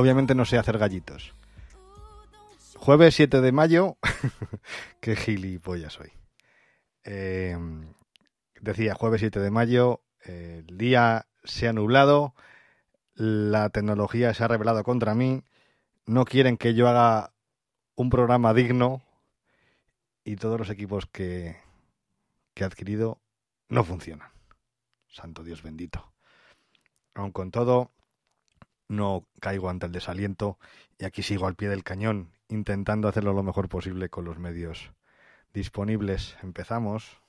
Obviamente no sé hacer gallitos. Jueves 7 de mayo. Qué gilipollas soy. Eh, decía, jueves 7 de mayo, el día se ha nublado, la tecnología se ha revelado contra mí, no quieren que yo haga un programa digno y todos los equipos que, que he adquirido no funcionan. Santo Dios bendito. Aun con todo, no caigo ante el desaliento y aquí sigo al pie del cañón intentando hacerlo lo mejor posible con los medios disponibles. Empezamos.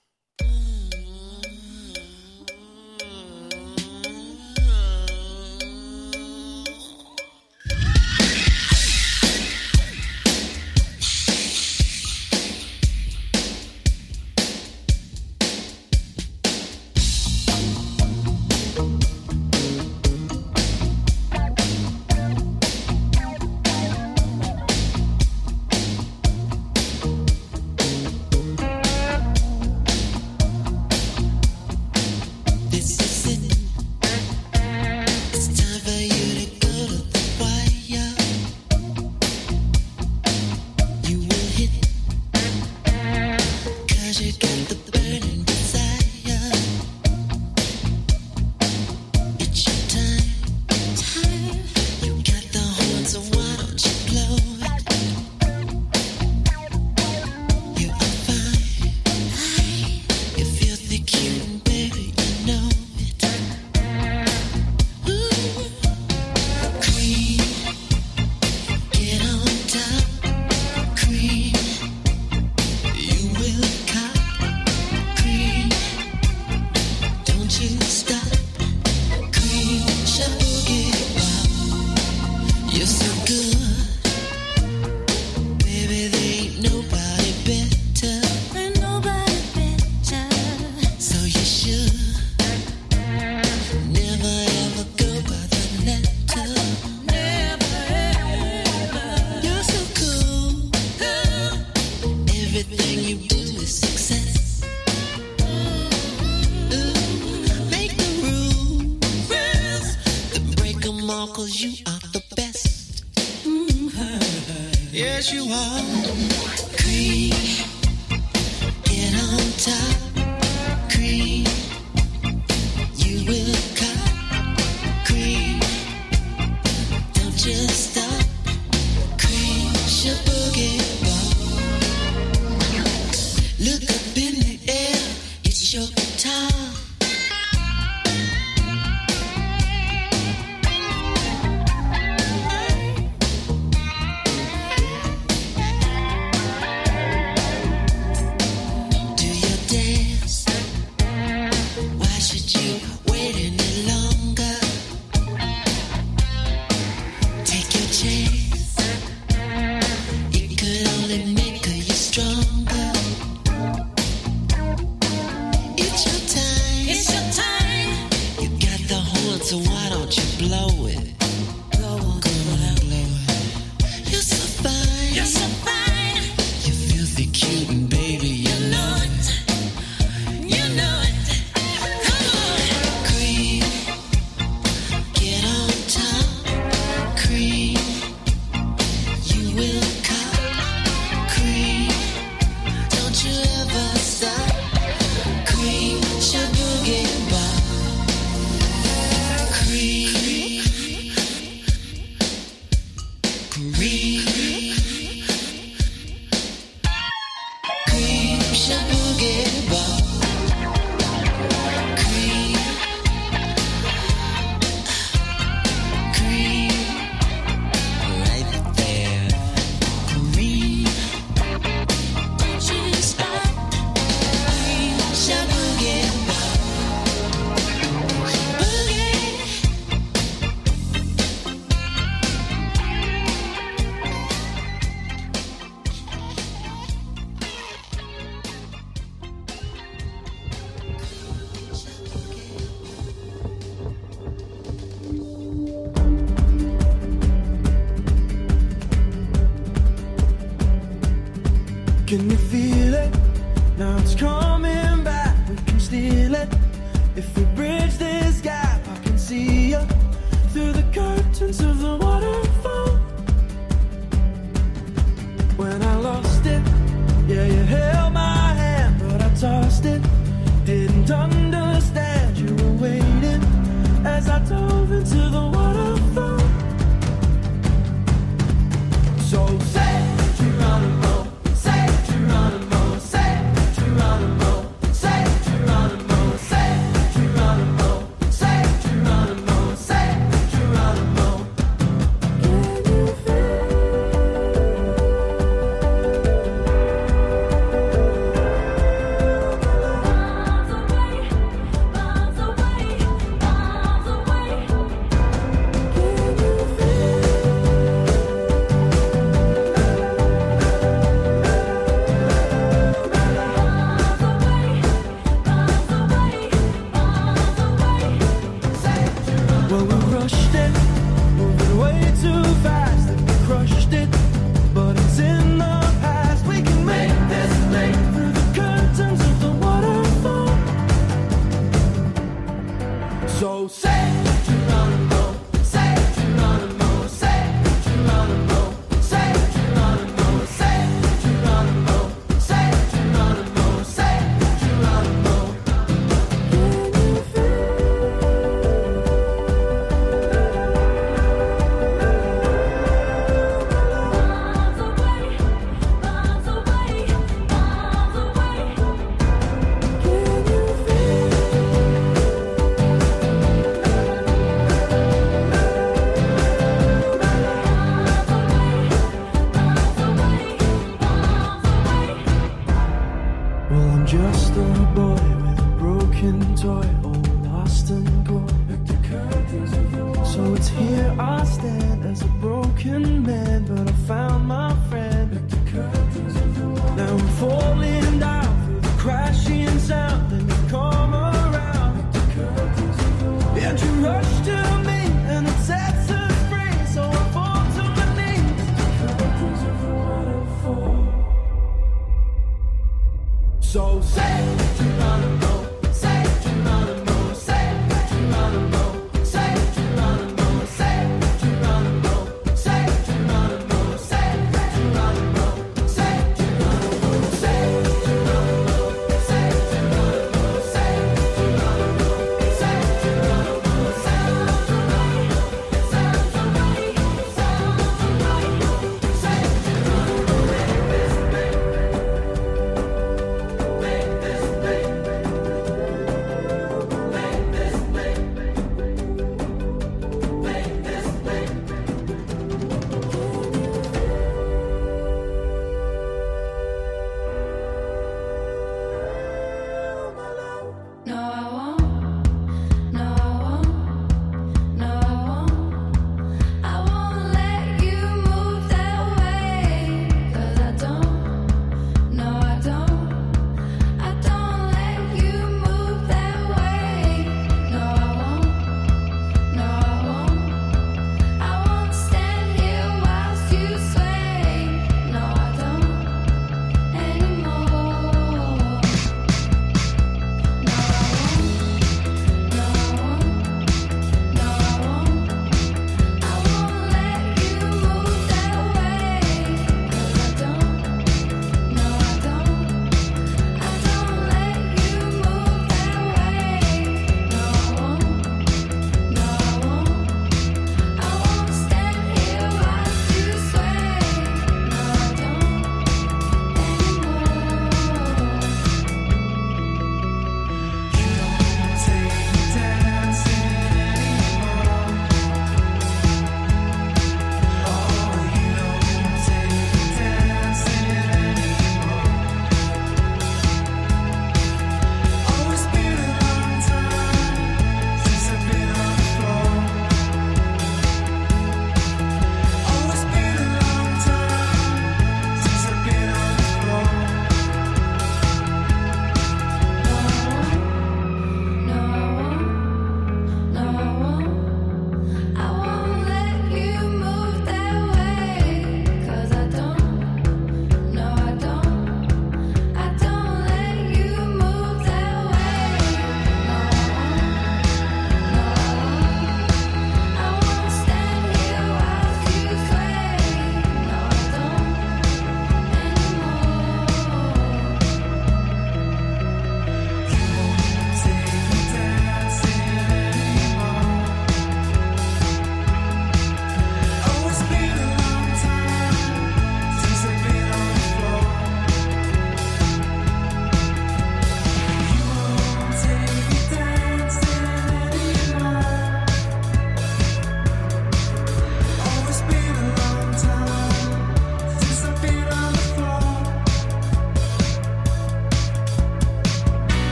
you are. Creep.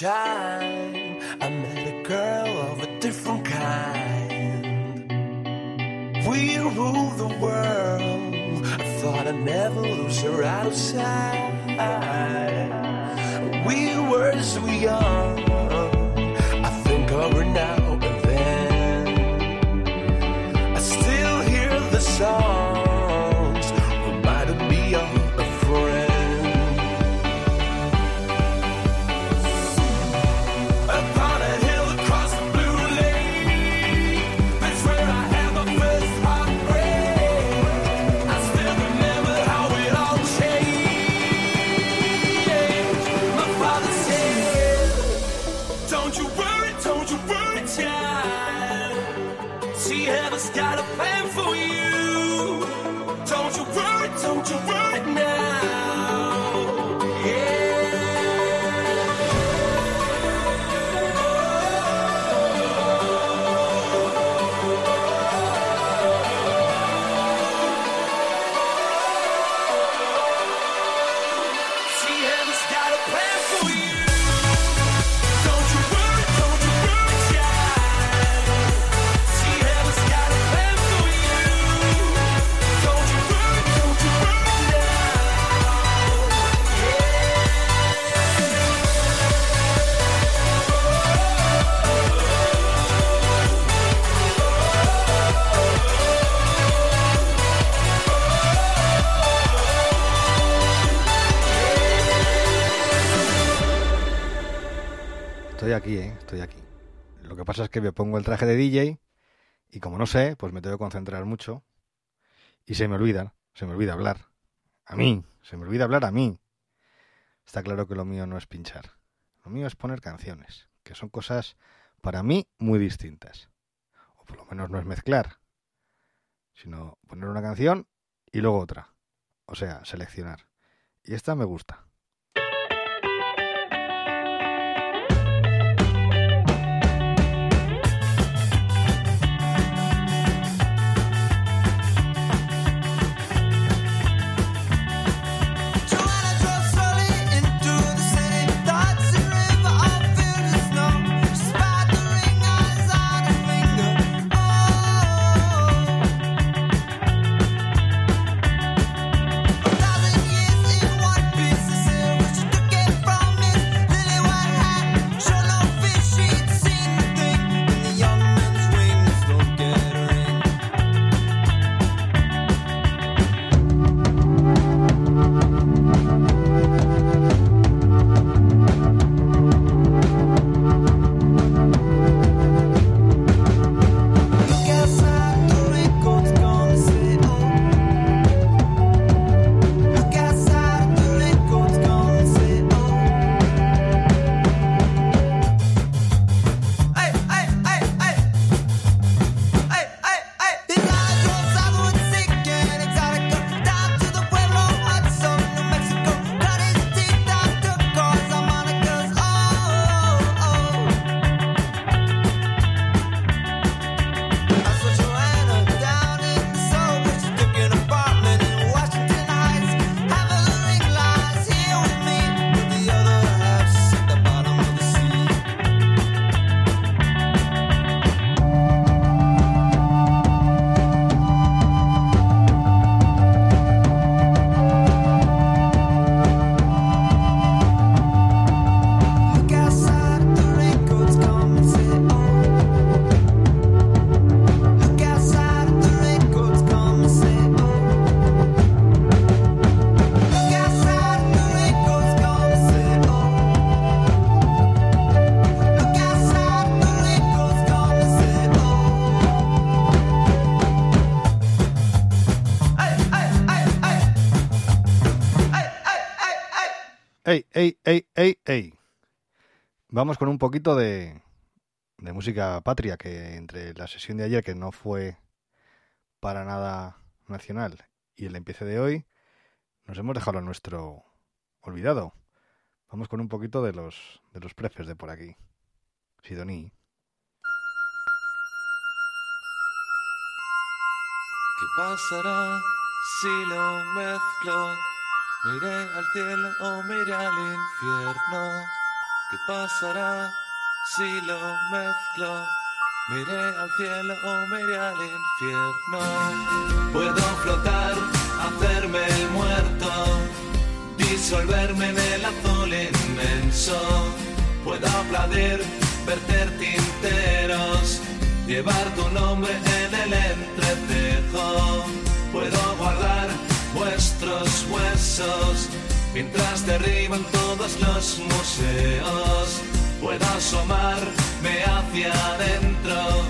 child. ¿eh? Estoy aquí. Lo que pasa es que me pongo el traje de DJ y como no sé, pues me tengo que concentrar mucho y se me olvida, se me olvida hablar. A mí, se me olvida hablar a mí. Está claro que lo mío no es pinchar. Lo mío es poner canciones, que son cosas para mí muy distintas. O por lo menos no es mezclar, sino poner una canción y luego otra. O sea, seleccionar. Y esta me gusta. ¡Ey, ey, ey, ey! Vamos con un poquito de, música patria, que entre la sesión de ayer, que no fue para nada nacional, y el empiece de hoy, nos hemos dejado nuestro olvidado. Vamos con un poquito de los, de los prefes de por aquí. Sidoní. ¿Qué pasará si lo mezclo? Miré al cielo o miré al infierno. ¿Qué pasará si lo mezclo? Miré al cielo o miré al infierno. Puedo flotar, hacerme el muerto, disolverme en el azul inmenso. Puedo aplaudir, verter tinteros, llevar tu nombre en el entrecejo. Puedo guardar vuestros huesos mientras derriban todos los museos. Puedo asomarme hacia adentro,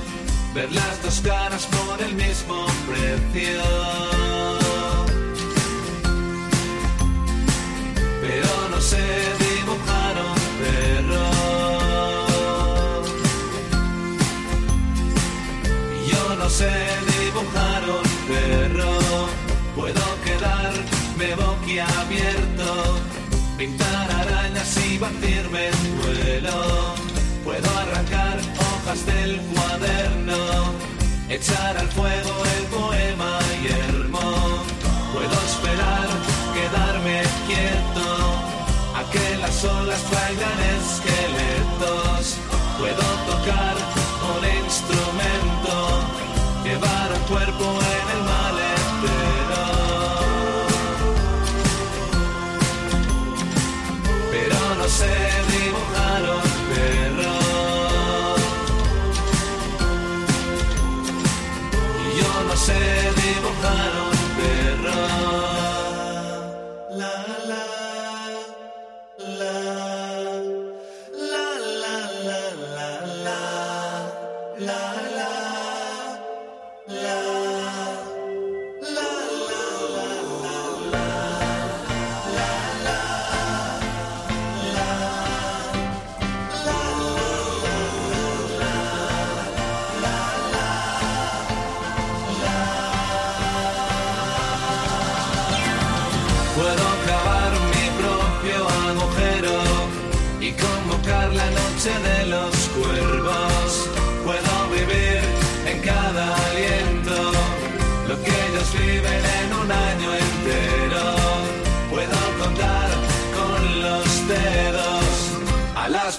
ver las dos caras por el mismo precio. Pintar arañas y batirme en vuelo. Puedo arrancar hojas del cuaderno, echar al fuego el poema yermo. Puedo esperar, quedarme quieto, a que las olas traigan esqueletos. Puedo tocar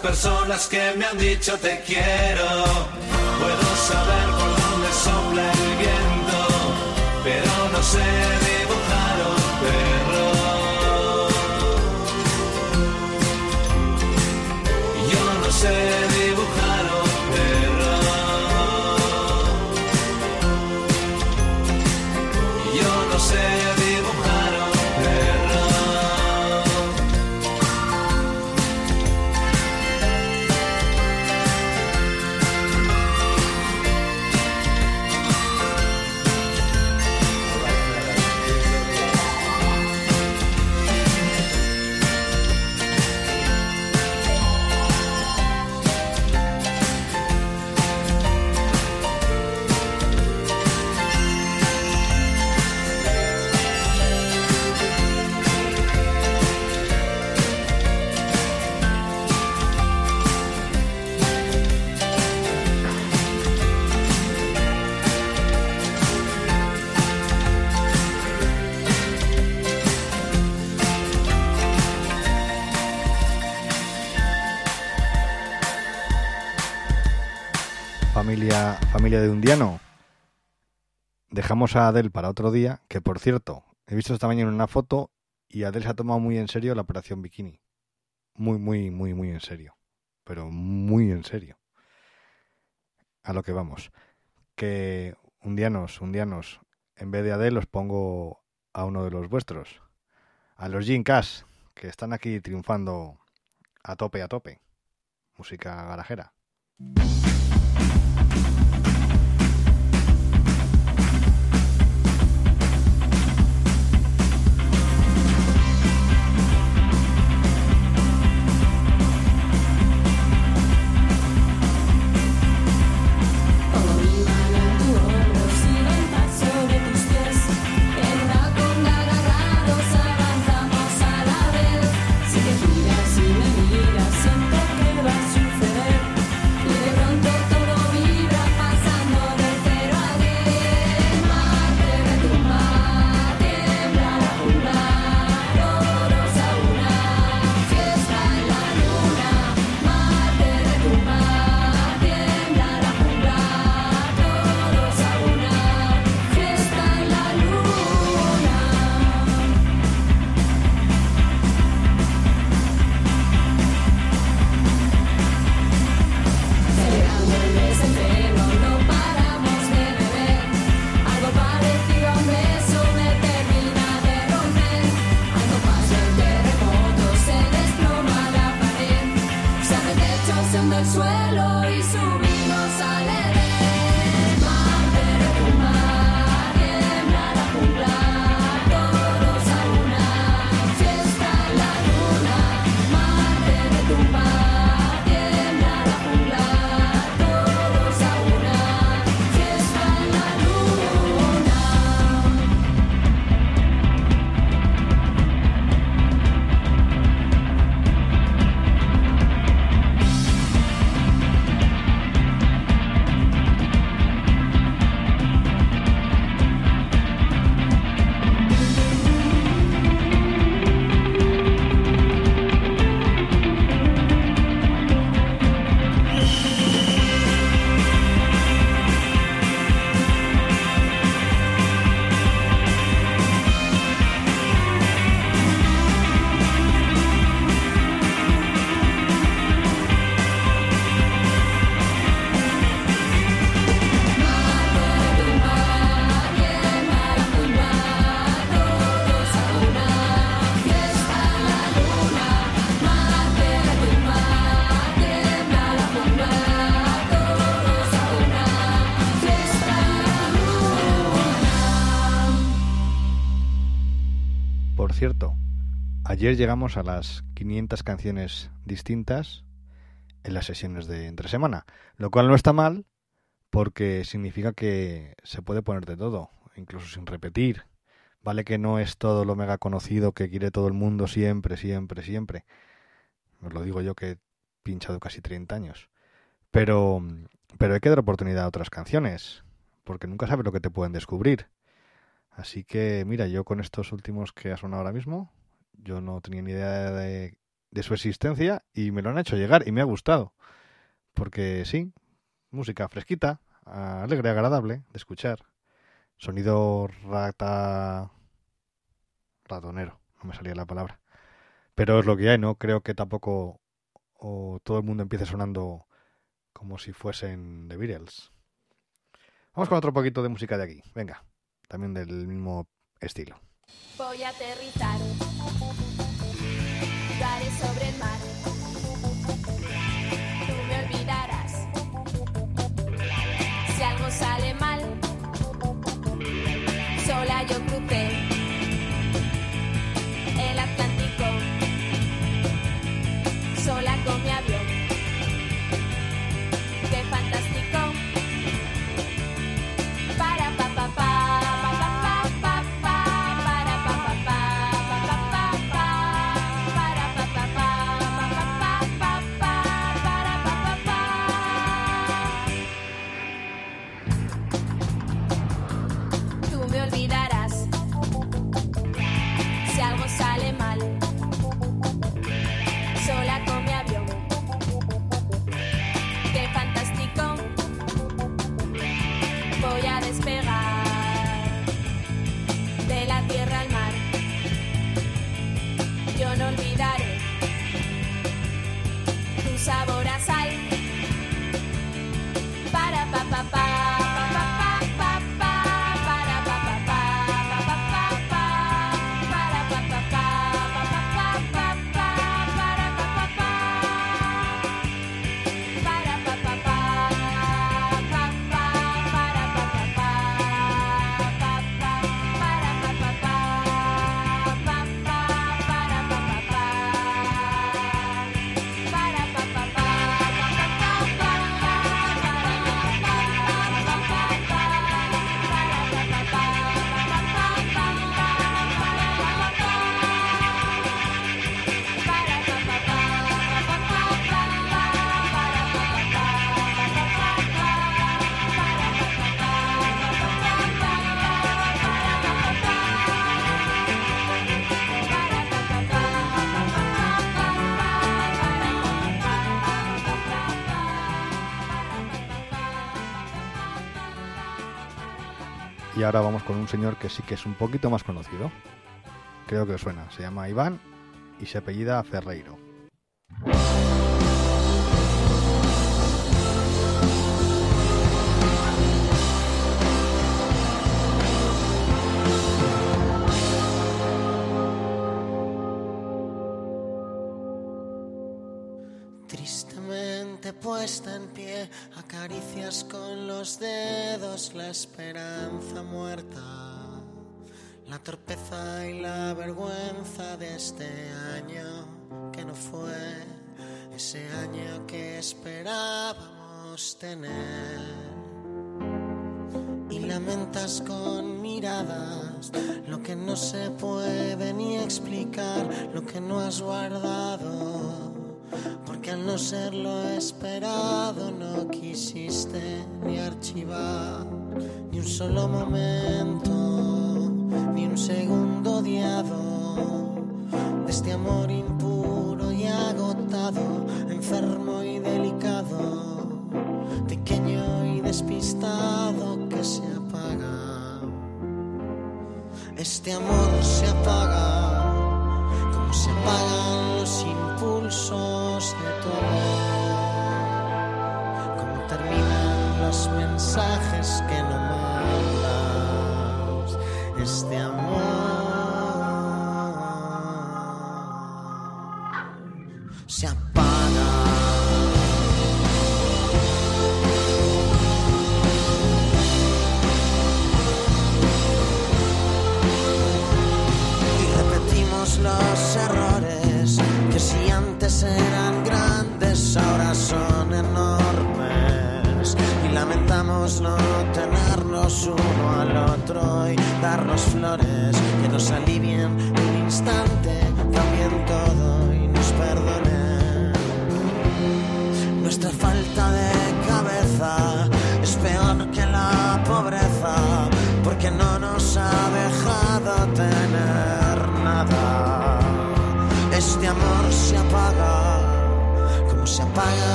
personas que me han dicho te quiero. Puedo saber por dónde sopla el viento, pero no sé dibujar un perro. Familia, familia de Undiano. Dejamos a Adel para otro día, que por cierto, he visto esta mañana una foto y Adel se ha tomado muy en serio la operación bikini. Muy, muy, muy, muy en serio. Pero muy en serio. A lo que vamos. Que undianos, undianos, en vez de Adel os pongo a uno de los vuestros. A los Jim Cash, que están aquí triunfando a tope, a tope. Música garajera. Llegamos a las 500 canciones distintas en las sesiones de entre semana, lo cual no está mal porque significa que se puede poner de todo, incluso sin repetir. Vale que no es todo lo mega conocido que quiere todo el mundo siempre, siempre, siempre. Os lo digo yo que he pinchado casi 30 años. Pero, pero hay que dar oportunidad a otras canciones, porque nunca sabes lo que te pueden descubrir. Así que, mira, yo con estos últimos que ha sonado ahora mismo, yo no tenía ni idea de, de su existencia y me lo han hecho llegar y me ha gustado. Porque sí, música fresquita, alegre, agradable de escuchar. Sonido rata... ratonero, no me salía la palabra. Pero es lo que hay, no creo que tampoco o todo el mundo empiece sonando como si fuesen The Beatles. Vamos con otro poquito de música de aquí, venga, también del mismo estilo. Voy a aterrizar. Daré sobre el mar. Tú me olvidarás. Si algo sale mal, sola yo crucé Y ahora vamos con un señor que sí que es un poquito más conocido. Creo que suena. Se llama Iván y se apellida Ferreiro. Puesta en pie, acaricias con los dedos la esperanza muerta, la torpeza y la vergüenza de este año que no fue ese año que esperábamos tener y lamentas con miradas lo que no se puede ni explicar, lo que no has guardado. Porque al no ser lo esperado no quisiste ni archivar ni un solo momento, ni un segundo odiado de este amor impuro y agotado, enfermo y delicado, pequeño y despistado que se apaga. Este amor se apaga apagan los impulsos de tu amor, como terminan los mensajes que no mandas. Este amor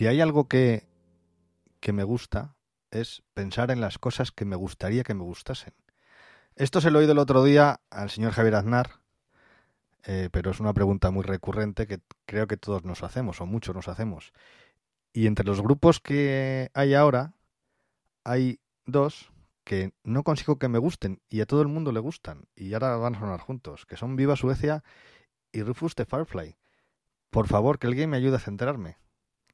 Si hay algo que, que me gusta es pensar en las cosas que me gustaría que me gustasen. Esto se lo he oído el otro día al señor Javier Aznar, eh, pero es una pregunta muy recurrente que creo que todos nos hacemos, o muchos nos hacemos. Y entre los grupos que hay ahora, hay dos que no consigo que me gusten y a todo el mundo le gustan y ahora van a sonar juntos, que son Viva Suecia y Rufus the Firefly. Por favor, que alguien me ayude a centrarme,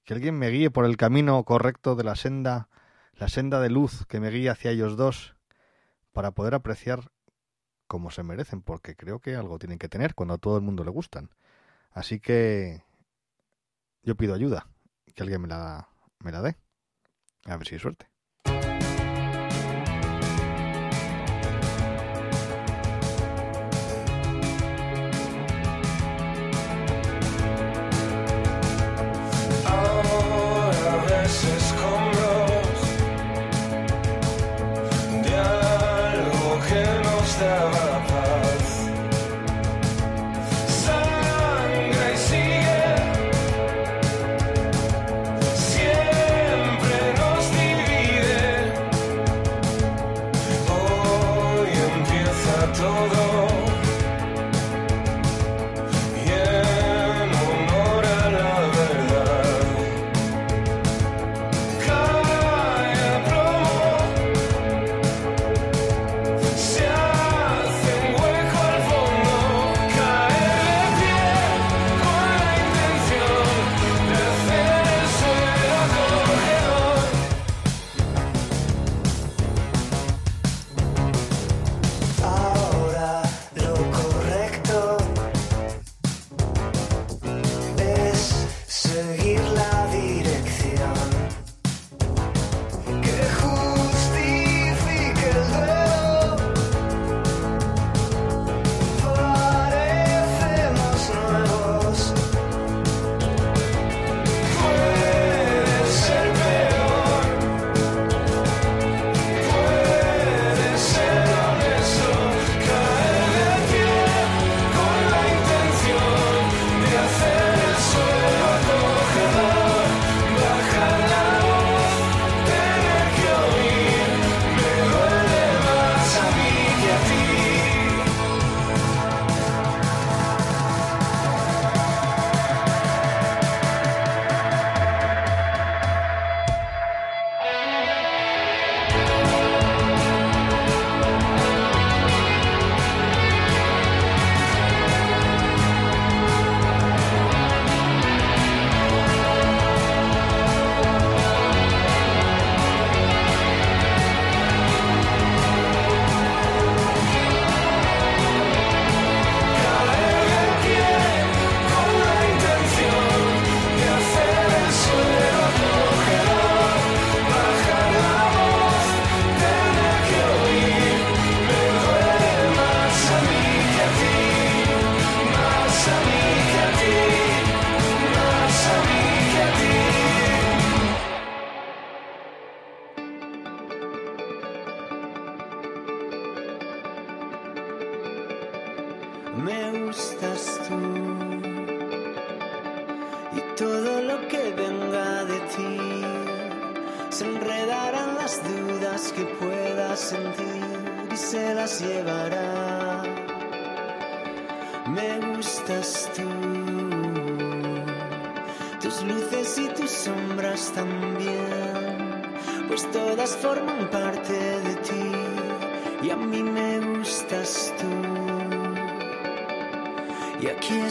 que alguien me guíe por el camino correcto de la senda, la senda de luz que me guíe hacia ellos dos, para poder apreciar como se merecen, porque creo que algo tienen que tener cuando a todo el mundo le gustan. Así que yo pido ayuda, que alguien me la, me la dé. A ver si hay suerte.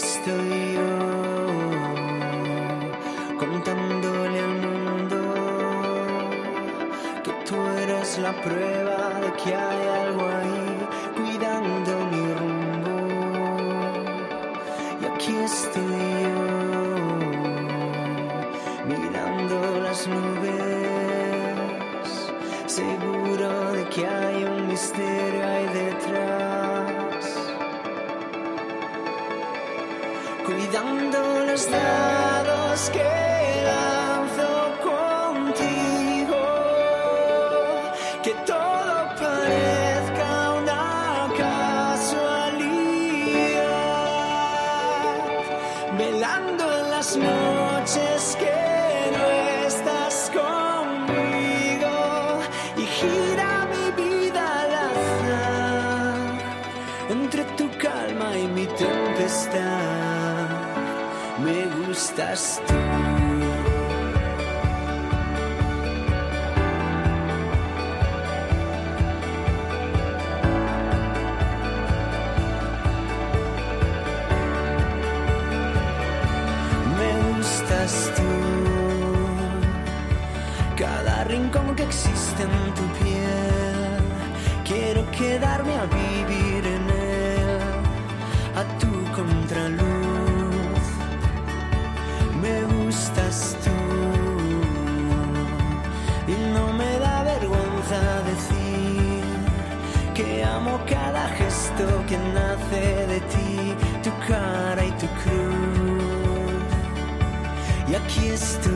Estoy yo, contándole al mundo que tú eres la prueba de que hay algo dados que tú. Cada rincón que existe en tu piel, quiero quedarme a vivir en él, a tu contraluz. Gesto que nace de ti, tu cara y tu cruz. Y aquí estoy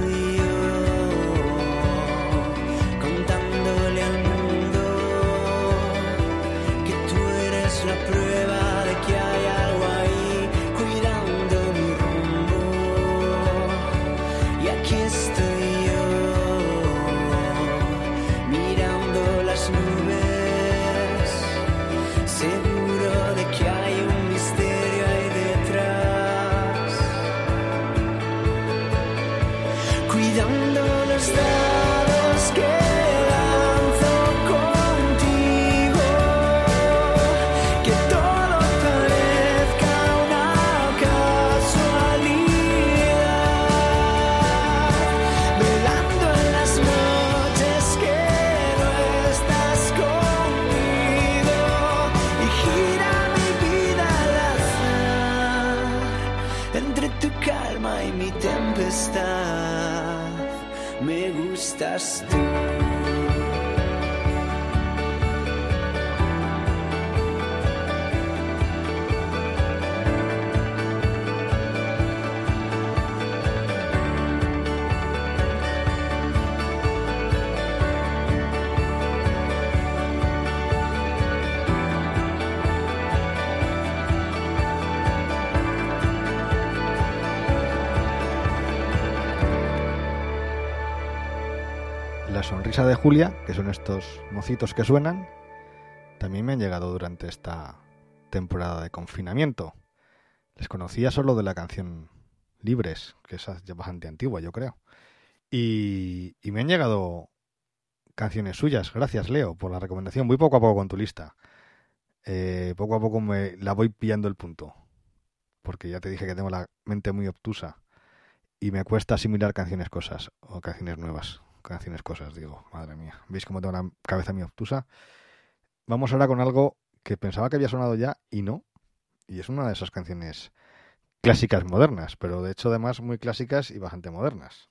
De Julia, que son estos mocitos que suenan, también me han llegado durante esta temporada de confinamiento. Les conocía solo de la canción Libres, que es bastante antigua, yo creo. Y, y me han llegado canciones suyas. Gracias, Leo, por la recomendación. Voy poco a poco con tu lista. Eh, poco a poco me la voy pillando el punto. Porque ya te dije que tengo la mente muy obtusa. Y me cuesta asimilar canciones cosas. O canciones nuevas. Canciones cosas, digo. Madre mía. ¿Veis cómo tengo la cabeza muy obtusa? Vamos ahora con algo que pensaba que había sonado ya y no. Y es una de esas canciones clásicas modernas. Pero de hecho además muy clásicas y bastante modernas.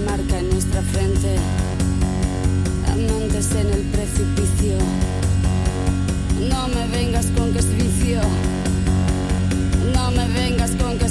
Marca en nuestra frente. Amantes en el precipicio. No me vengas con que es vicio. No me vengas con que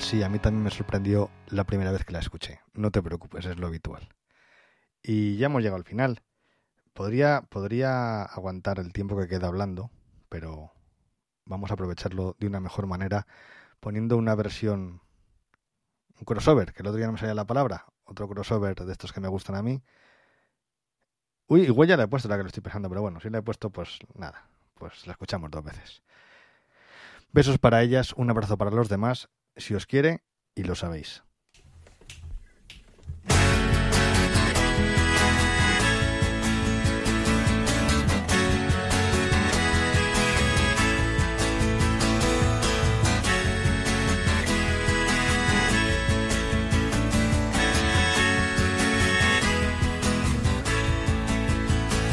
Sí, a mí también me sorprendió la primera vez que la escuché. No te preocupes, es lo habitual. Y ya hemos llegado al final. Podría, podría aguantar el tiempo que queda hablando, pero vamos a aprovecharlo de una mejor manera poniendo una versión, un crossover, que el otro día no me salía la palabra, otro crossover de estos que me gustan a mí. Uy, igual ya la he puesto la que lo estoy pensando, pero bueno, si la he puesto, pues nada, pues la escuchamos dos veces. Besos para ellas, un abrazo para los demás, si os quiere, y lo sabéis.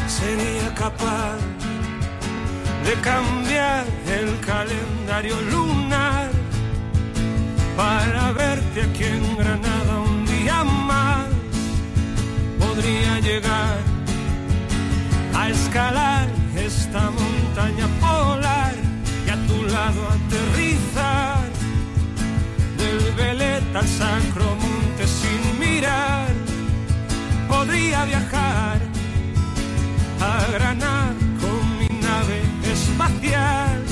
sería capaz de cambiar el calendario lunar para verte aquí en Granada un día más. Podría llegar a escalar esta montaña polar y a tu lado aterrizar del veleta al sacro monte sin mirar. Podría viajar a Granada con mi nave espacial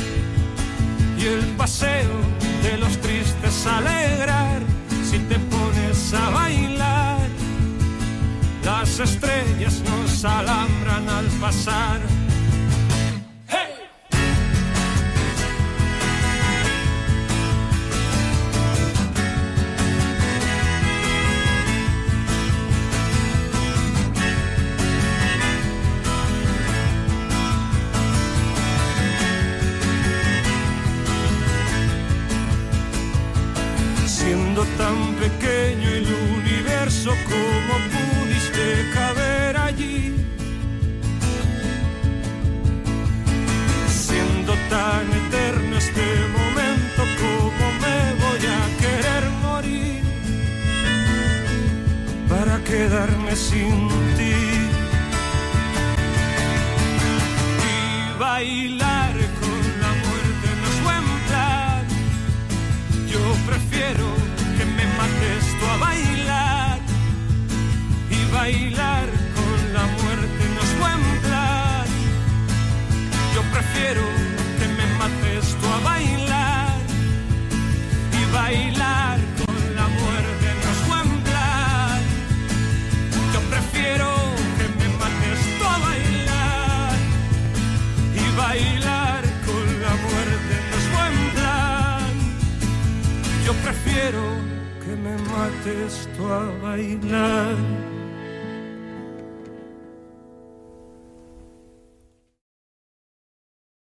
y el paseo de los tristes alegrar si te pones a bailar. Las estrellas nos alambran al pasar